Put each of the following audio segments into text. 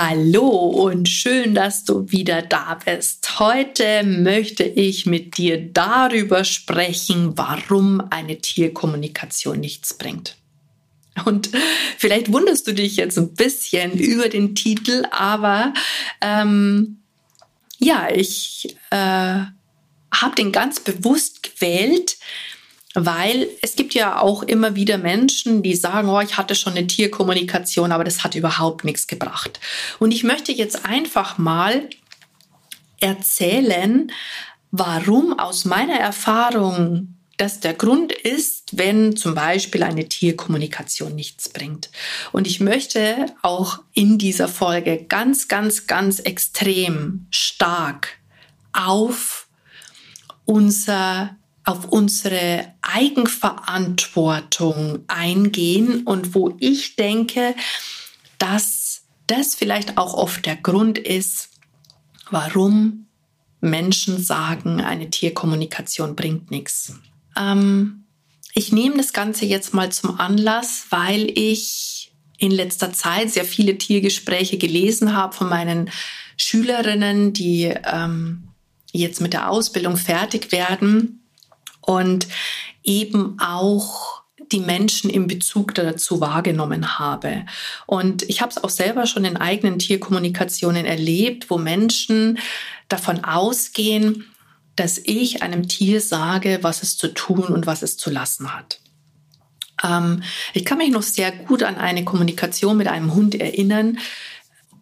Hallo und schön, dass du wieder da bist. Heute möchte ich mit dir darüber sprechen, warum eine Tierkommunikation nichts bringt. Und vielleicht wunderst du dich jetzt ein bisschen über den Titel, aber ähm, ja, ich äh, habe den ganz bewusst gewählt, weil es gibt ja auch immer wieder Menschen, die sagen, oh, ich hatte schon eine Tierkommunikation, aber das hat überhaupt nichts gebracht. Und ich möchte jetzt einfach mal erzählen, warum aus meiner Erfahrung das der Grund ist, wenn zum Beispiel eine Tierkommunikation nichts bringt. Und ich möchte auch in dieser Folge ganz, ganz, ganz extrem stark auf unser auf unsere Eigenverantwortung eingehen und wo ich denke, dass das vielleicht auch oft der Grund ist, warum Menschen sagen, eine Tierkommunikation bringt nichts. Ähm, ich nehme das Ganze jetzt mal zum Anlass, weil ich in letzter Zeit sehr viele Tiergespräche gelesen habe von meinen Schülerinnen, die ähm, jetzt mit der Ausbildung fertig werden und eben auch die Menschen im Bezug dazu wahrgenommen habe. Und ich habe es auch selber schon in eigenen Tierkommunikationen erlebt, wo Menschen davon ausgehen, dass ich einem Tier sage, was es zu tun und was es zu lassen hat. Ähm, ich kann mich noch sehr gut an eine Kommunikation mit einem Hund erinnern,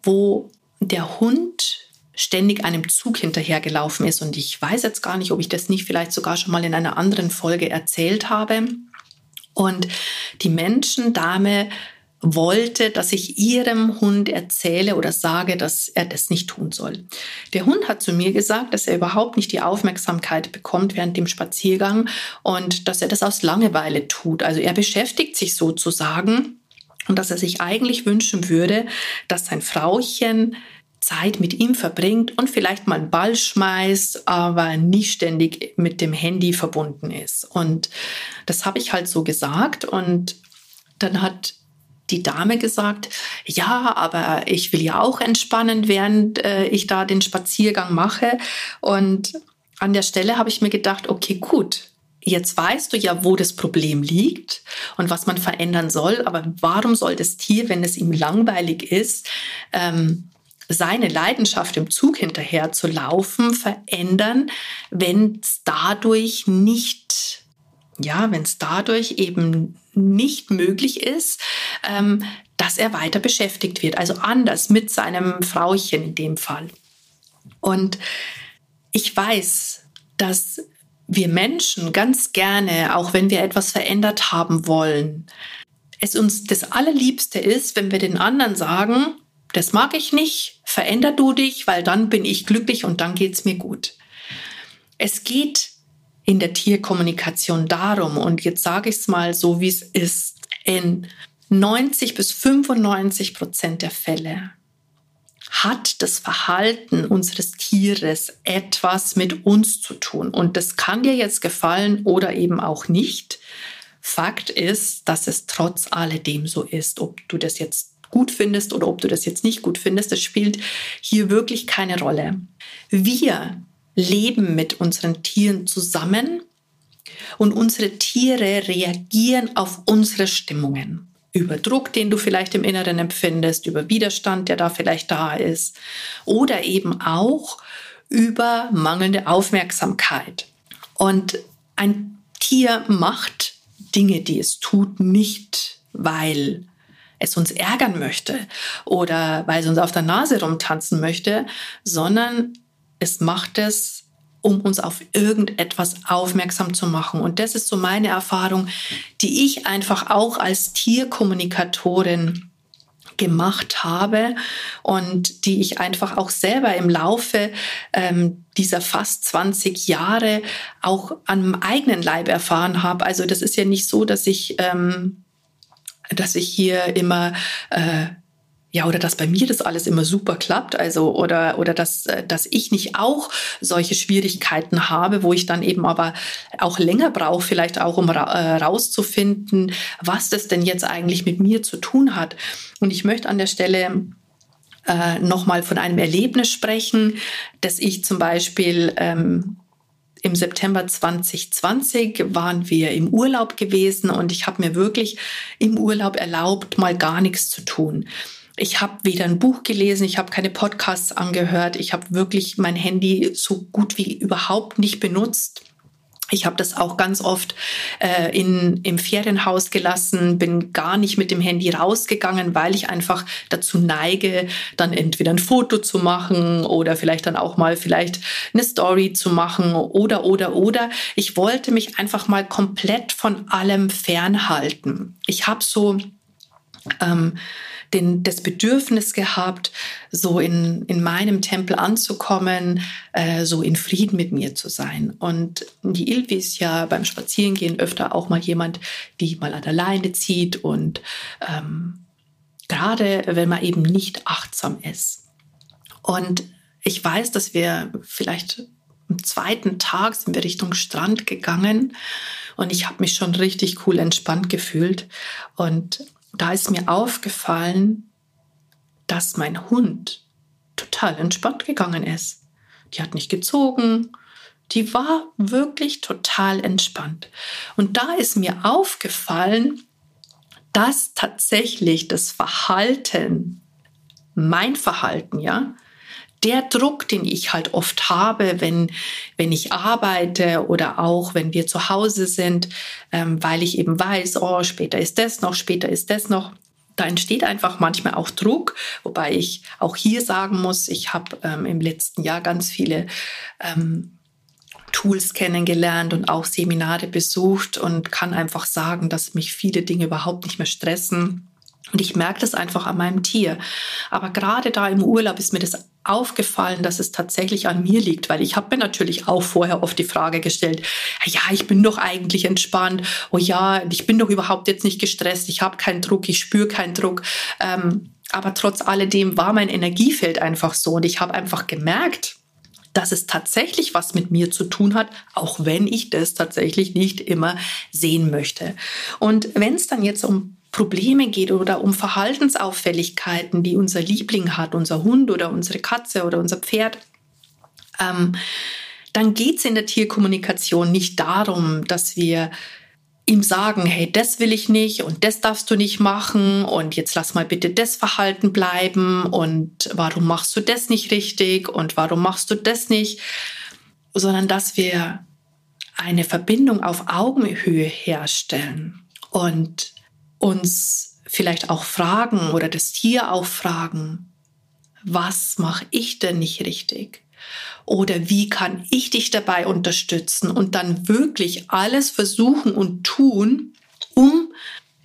wo der Hund ständig einem Zug hinterhergelaufen ist. Und ich weiß jetzt gar nicht, ob ich das nicht vielleicht sogar schon mal in einer anderen Folge erzählt habe. Und die Menschendame wollte, dass ich ihrem Hund erzähle oder sage, dass er das nicht tun soll. Der Hund hat zu mir gesagt, dass er überhaupt nicht die Aufmerksamkeit bekommt während dem Spaziergang und dass er das aus Langeweile tut. Also er beschäftigt sich sozusagen und dass er sich eigentlich wünschen würde, dass sein Frauchen Zeit mit ihm verbringt und vielleicht mal einen Ball schmeißt, aber nicht ständig mit dem Handy verbunden ist. Und das habe ich halt so gesagt. Und dann hat die Dame gesagt, ja, aber ich will ja auch entspannen, während äh, ich da den Spaziergang mache. Und an der Stelle habe ich mir gedacht, okay, gut, jetzt weißt du ja, wo das Problem liegt und was man verändern soll. Aber warum soll das Tier, wenn es ihm langweilig ist, ähm, seine Leidenschaft im Zug hinterher zu laufen verändern, wenn es dadurch nicht, ja, wenn es dadurch eben nicht möglich ist, ähm, dass er weiter beschäftigt wird, also anders mit seinem Frauchen in dem Fall. Und ich weiß, dass wir Menschen ganz gerne, auch wenn wir etwas verändert haben wollen, es uns das Allerliebste ist, wenn wir den anderen sagen, das mag ich nicht, veränder du dich, weil dann bin ich glücklich und dann geht's mir gut. Es geht in der Tierkommunikation darum, und jetzt sage ich es mal so, wie es ist, in 90 bis 95 Prozent der Fälle hat das Verhalten unseres Tieres etwas mit uns zu tun. Und das kann dir jetzt gefallen oder eben auch nicht. Fakt ist, dass es trotz alledem so ist, ob du das jetzt gut findest oder ob du das jetzt nicht gut findest, das spielt hier wirklich keine Rolle. Wir leben mit unseren Tieren zusammen und unsere Tiere reagieren auf unsere Stimmungen. Über Druck, den du vielleicht im Inneren empfindest, über Widerstand, der da vielleicht da ist oder eben auch über mangelnde Aufmerksamkeit. Und ein Tier macht Dinge, die es tut, nicht weil es uns ärgern möchte oder weil es uns auf der Nase rumtanzen möchte, sondern es macht es, um uns auf irgendetwas aufmerksam zu machen. Und das ist so meine Erfahrung, die ich einfach auch als Tierkommunikatorin gemacht habe und die ich einfach auch selber im Laufe ähm, dieser fast 20 Jahre auch am eigenen Leib erfahren habe. Also das ist ja nicht so, dass ich, ähm, dass ich hier immer äh, ja, oder dass bei mir das alles immer super klappt, also oder oder dass äh, dass ich nicht auch solche Schwierigkeiten habe, wo ich dann eben aber auch länger brauche, vielleicht auch um ra äh, rauszufinden, was das denn jetzt eigentlich mit mir zu tun hat. Und ich möchte an der Stelle äh, nochmal von einem Erlebnis sprechen, dass ich zum Beispiel ähm, im September 2020 waren wir im Urlaub gewesen und ich habe mir wirklich im Urlaub erlaubt, mal gar nichts zu tun ich habe weder ein Buch gelesen, ich habe keine Podcasts angehört, ich habe wirklich mein Handy so gut wie überhaupt nicht benutzt. Ich habe das auch ganz oft äh, in, im Ferienhaus gelassen, bin gar nicht mit dem Handy rausgegangen, weil ich einfach dazu neige, dann entweder ein Foto zu machen oder vielleicht dann auch mal vielleicht eine Story zu machen oder oder oder. Ich wollte mich einfach mal komplett von allem fernhalten. Ich habe so ähm, den, das Bedürfnis gehabt, so in, in meinem Tempel anzukommen, äh, so in Frieden mit mir zu sein. Und die Ilvi ist ja beim Spazierengehen öfter auch mal jemand, die mal an der Leine zieht und ähm, gerade wenn man eben nicht achtsam ist. Und ich weiß, dass wir vielleicht am zweiten Tag sind wir Richtung Strand gegangen und ich habe mich schon richtig cool entspannt gefühlt. Und da ist mir aufgefallen, dass mein Hund total entspannt gegangen ist. Die hat nicht gezogen, die war wirklich total entspannt. Und da ist mir aufgefallen, dass tatsächlich das Verhalten, mein Verhalten, ja, der Druck, den ich halt oft habe, wenn, wenn ich arbeite oder auch wenn wir zu Hause sind, ähm, weil ich eben weiß, oh, später ist das noch, später ist das noch. Da entsteht einfach manchmal auch Druck, wobei ich auch hier sagen muss, ich habe ähm, im letzten Jahr ganz viele ähm, Tools kennengelernt und auch Seminare besucht und kann einfach sagen, dass mich viele Dinge überhaupt nicht mehr stressen. Und ich merke das einfach an meinem Tier. Aber gerade da im Urlaub ist mir das aufgefallen, dass es tatsächlich an mir liegt, weil ich habe mir natürlich auch vorher oft die Frage gestellt, ja, ich bin doch eigentlich entspannt, oh ja, ich bin doch überhaupt jetzt nicht gestresst, ich habe keinen Druck, ich spüre keinen Druck. Ähm, aber trotz alledem war mein Energiefeld einfach so und ich habe einfach gemerkt, dass es tatsächlich was mit mir zu tun hat, auch wenn ich das tatsächlich nicht immer sehen möchte. Und wenn es dann jetzt um Probleme geht oder um Verhaltensauffälligkeiten, die unser Liebling hat, unser Hund oder unsere Katze oder unser Pferd, ähm, dann geht es in der Tierkommunikation nicht darum, dass wir ihm sagen, hey, das will ich nicht und das darfst du nicht machen und jetzt lass mal bitte das Verhalten bleiben und warum machst du das nicht richtig und warum machst du das nicht, sondern dass wir eine Verbindung auf Augenhöhe herstellen und uns vielleicht auch fragen oder das Tier auch fragen, was mache ich denn nicht richtig? Oder wie kann ich dich dabei unterstützen und dann wirklich alles versuchen und tun, um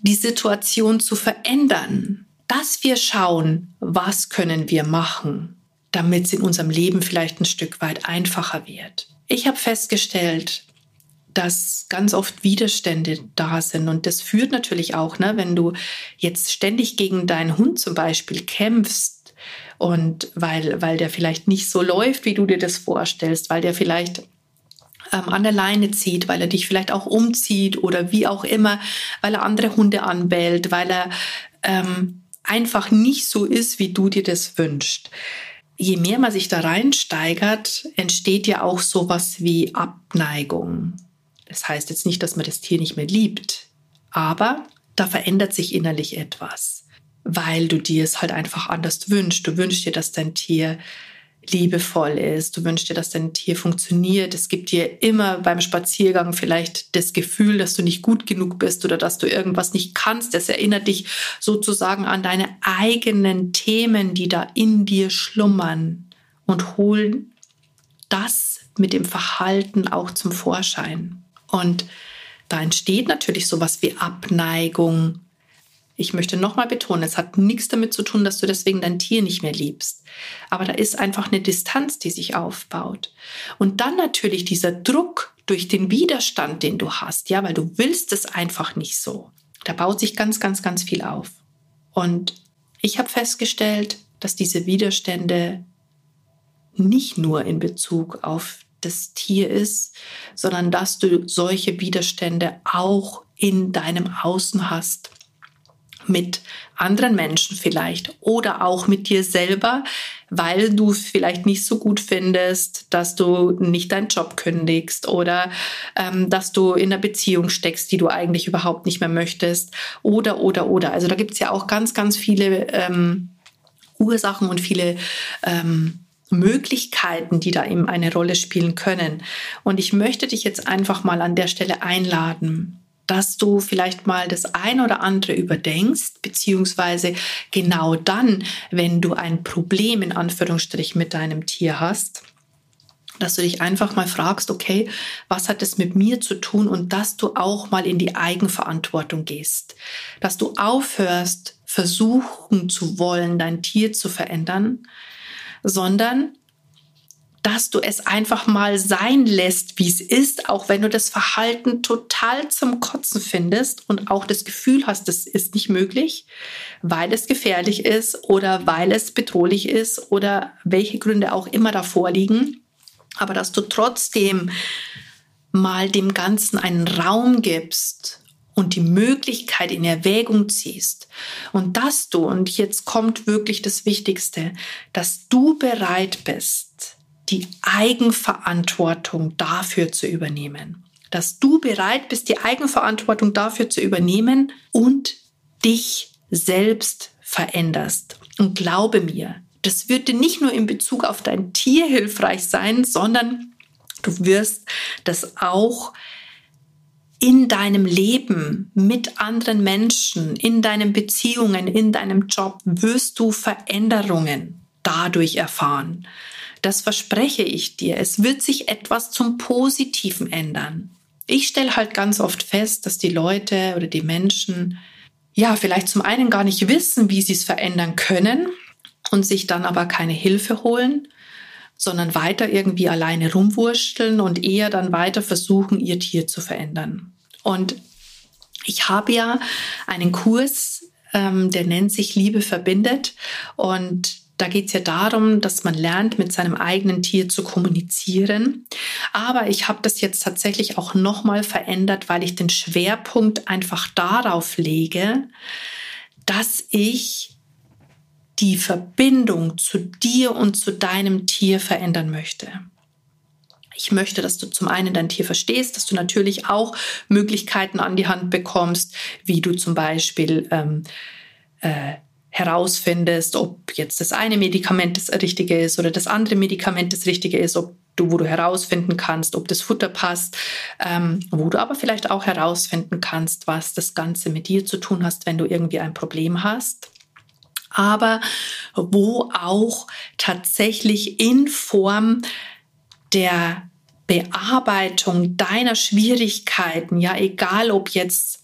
die Situation zu verändern, dass wir schauen, was können wir machen, damit es in unserem Leben vielleicht ein Stück weit einfacher wird. Ich habe festgestellt, dass ganz oft Widerstände da sind. Und das führt natürlich auch, ne, wenn du jetzt ständig gegen deinen Hund zum Beispiel kämpfst und weil, weil der vielleicht nicht so läuft, wie du dir das vorstellst, weil der vielleicht ähm, an der Leine zieht, weil er dich vielleicht auch umzieht oder wie auch immer, weil er andere Hunde anbellt, weil er ähm, einfach nicht so ist, wie du dir das wünschst je mehr man sich da reinsteigert, entsteht ja auch sowas wie Abneigung. Das heißt jetzt nicht, dass man das Tier nicht mehr liebt, aber da verändert sich innerlich etwas, weil du dir es halt einfach anders wünschst. Du wünschst dir, dass dein Tier liebevoll ist. Du wünschst dir, dass dein Tier funktioniert. Es gibt dir immer beim Spaziergang vielleicht das Gefühl, dass du nicht gut genug bist oder dass du irgendwas nicht kannst. Das erinnert dich sozusagen an deine eigenen Themen, die da in dir schlummern und holen das mit dem Verhalten auch zum Vorschein. Und da entsteht natürlich sowas wie Abneigung, Ich möchte nochmal betonen, es hat nichts damit zu tun, dass du deswegen dein Tier nicht mehr liebst. Aber da ist einfach eine Distanz, die sich aufbaut. Und dann natürlich dieser Druck durch den Widerstand, den du hast, ja, weil du willst es einfach nicht so. Da baut sich ganz, ganz, ganz viel auf. Und ich habe festgestellt, dass diese Widerstände nicht nur in Bezug auf das Tier ist, sondern dass du solche Widerstände auch in deinem Außen hast mit anderen Menschen vielleicht oder auch mit dir selber, weil du vielleicht nicht so gut findest, dass du nicht deinen Job kündigst oder ähm, dass du in einer Beziehung steckst, die du eigentlich überhaupt nicht mehr möchtest oder oder oder. Also da gibt es ja auch ganz, ganz viele ähm, Ursachen und viele ähm, Möglichkeiten, die da eben eine Rolle spielen können. Und ich möchte dich jetzt einfach mal an der Stelle einladen, dass du vielleicht mal das ein oder andere überdenkst, beziehungsweise genau dann, wenn du ein Problem in Anführungsstrich mit deinem Tier hast, dass du dich einfach mal fragst, okay, was hat es mit mir zu tun? Und dass du auch mal in die Eigenverantwortung gehst, dass du aufhörst, versuchen zu wollen, dein Tier zu verändern, sondern dass du es einfach mal sein lässt, wie es ist, auch wenn du das Verhalten total zum Kotzen findest und auch das Gefühl hast, das ist nicht möglich, weil es gefährlich ist oder weil es bedrohlich ist oder welche Gründe auch immer davor liegen, aber dass du trotzdem mal dem Ganzen einen Raum gibst und die Möglichkeit in Erwägung ziehst und dass du, und jetzt kommt wirklich das Wichtigste, dass du bereit bist, die Eigenverantwortung dafür zu übernehmen. Dass du bereit bist, die Eigenverantwortung dafür zu übernehmen und dich selbst veränderst. Und glaube mir, das wird dir nicht nur in Bezug auf dein Tier hilfreich sein, sondern du wirst das auch in deinem Leben mit anderen Menschen, in deinen Beziehungen, in deinem Job wirst du Veränderungen dadurch erfahren. Das verspreche ich dir. Es wird sich etwas zum Positiven ändern. Ich stelle halt ganz oft fest, dass die Leute oder die Menschen ja vielleicht zum einen gar nicht wissen, wie sie es verändern können und sich dann aber keine Hilfe holen, sondern weiter irgendwie alleine rumwursteln und eher dann weiter versuchen, ihr Tier zu verändern. Und ich habe ja einen Kurs, ähm, der nennt sich Liebe verbindet und da geht es ja darum, dass man lernt, mit seinem eigenen Tier zu kommunizieren. Aber ich habe das jetzt tatsächlich auch nochmal verändert, weil ich den Schwerpunkt einfach darauf lege, dass ich die Verbindung zu dir und zu deinem Tier verändern möchte. Ich möchte, dass du zum einen dein Tier verstehst, dass du natürlich auch Möglichkeiten an die Hand bekommst, wie du zum Beispiel ähm, äh, herausfindest, ob jetzt das eine Medikament das richtige ist oder das andere Medikament das richtige ist, ob du, wo du herausfinden kannst, ob das Futter passt, ähm, wo du aber vielleicht auch herausfinden kannst, was das Ganze mit dir zu tun hast, wenn du irgendwie ein Problem hast. Aber wo auch tatsächlich in Form der Bearbeitung deiner Schwierigkeiten, ja, egal ob jetzt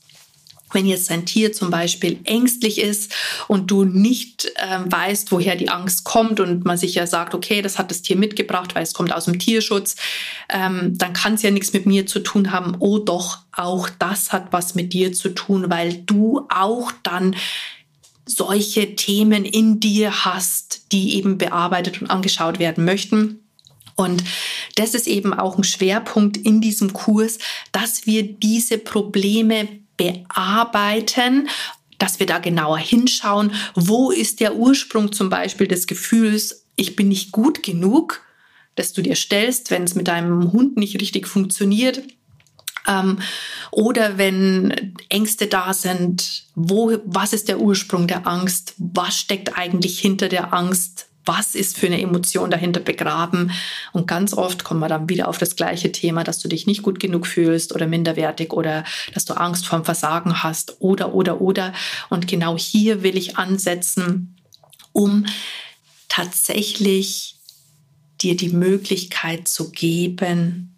wenn jetzt ein Tier zum Beispiel ängstlich ist und du nicht ähm, weißt, woher die Angst kommt und man sich ja sagt, okay, das hat das Tier mitgebracht, weil es kommt aus dem Tierschutz, ähm, dann kann es ja nichts mit mir zu tun haben. Oh doch, auch das hat was mit dir zu tun, weil du auch dann solche Themen in dir hast, die eben bearbeitet und angeschaut werden möchten. Und das ist eben auch ein Schwerpunkt in diesem Kurs, dass wir diese Probleme bearbeiten, dass wir da genauer hinschauen, wo ist der Ursprung zum Beispiel des Gefühls, ich bin nicht gut genug, dass du dir stellst, wenn es mit deinem Hund nicht richtig funktioniert. Ähm, oder wenn Ängste da sind, wo, was ist der Ursprung der Angst? Was steckt eigentlich hinter der Angst? was ist für eine Emotion dahinter begraben. Und ganz oft kommen wir dann wieder auf das gleiche Thema, dass du dich nicht gut genug fühlst oder minderwertig oder dass du Angst vorm Versagen hast oder, oder, oder. Und genau hier will ich ansetzen, um tatsächlich dir die Möglichkeit zu geben,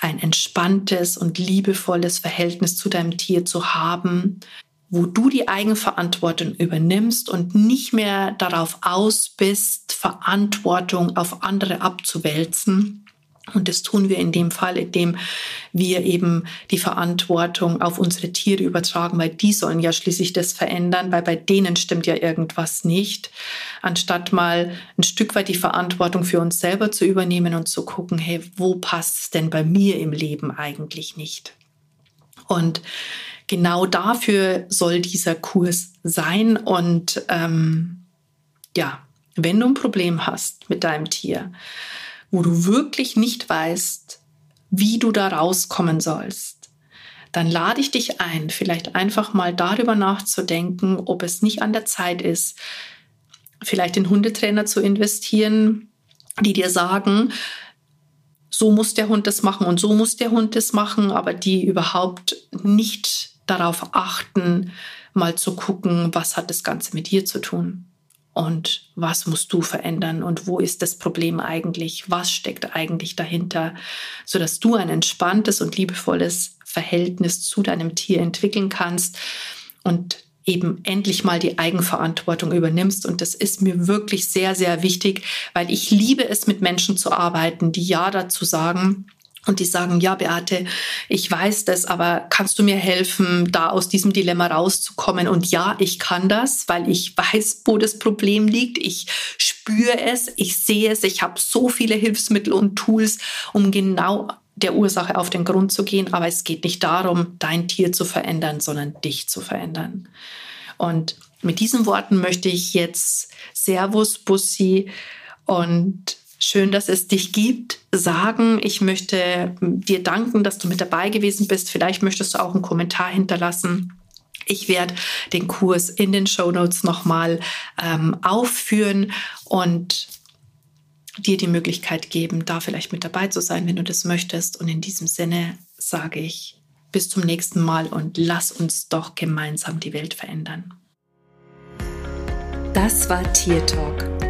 ein entspanntes und liebevolles Verhältnis zu deinem Tier zu haben, wo du die Eigenverantwortung übernimmst und nicht mehr darauf aus bist, Verantwortung auf andere abzuwälzen. Und das tun wir in dem Fall, indem wir eben die Verantwortung auf unsere Tiere übertragen, weil die sollen ja schließlich das verändern, weil bei denen stimmt ja irgendwas nicht. Anstatt mal ein Stück weit die Verantwortung für uns selber zu übernehmen und zu gucken, hey, wo passt es denn bei mir im Leben eigentlich nicht? Und genau dafür soll dieser Kurs sein. Und ähm, ja, wenn du ein Problem hast mit deinem Tier, wo du wirklich nicht weißt, wie du da rauskommen sollst, dann lade ich dich ein, vielleicht einfach mal darüber nachzudenken, ob es nicht an der Zeit ist, vielleicht in Hundetrainer zu investieren, die dir sagen, so muss der Hund das machen und so muss der Hund das machen, aber die überhaupt nicht darauf achten, mal zu gucken, was hat das Ganze mit dir zu tun und was musst du verändern? Und wo ist das Problem eigentlich, was steckt eigentlich dahinter, sodass du ein entspanntes und liebevolles Verhältnis zu deinem Tier entwickeln kannst und eben endlich mal die Eigenverantwortung übernimmst. Und das ist mir wirklich sehr, sehr wichtig, weil ich liebe es, mit Menschen zu arbeiten, die Ja dazu sagen, und die sagen, ja, Beate, ich weiß das, aber kannst du mir helfen, da aus diesem Dilemma rauszukommen? Und ja, ich kann das, weil ich weiß, wo das Problem liegt. Ich spüre es, ich sehe es, ich habe so viele Hilfsmittel und Tools, um genau der Ursache auf den Grund zu gehen. Aber es geht nicht darum, dein Tier zu verändern, sondern dich zu verändern. Und mit diesen Worten möchte ich jetzt Servus, Bussi und Schön, dass es dich gibt. Sagen, ich möchte dir danken, dass du mit dabei gewesen bist. Vielleicht möchtest du auch einen Kommentar hinterlassen. Ich werde den Kurs in den Show Notes nochmal ähm, aufführen und dir die Möglichkeit geben, da vielleicht mit dabei zu sein, wenn du das möchtest. Und in diesem Sinne sage ich bis zum nächsten Mal und lass uns doch gemeinsam die Welt verändern. Das war Tier Talk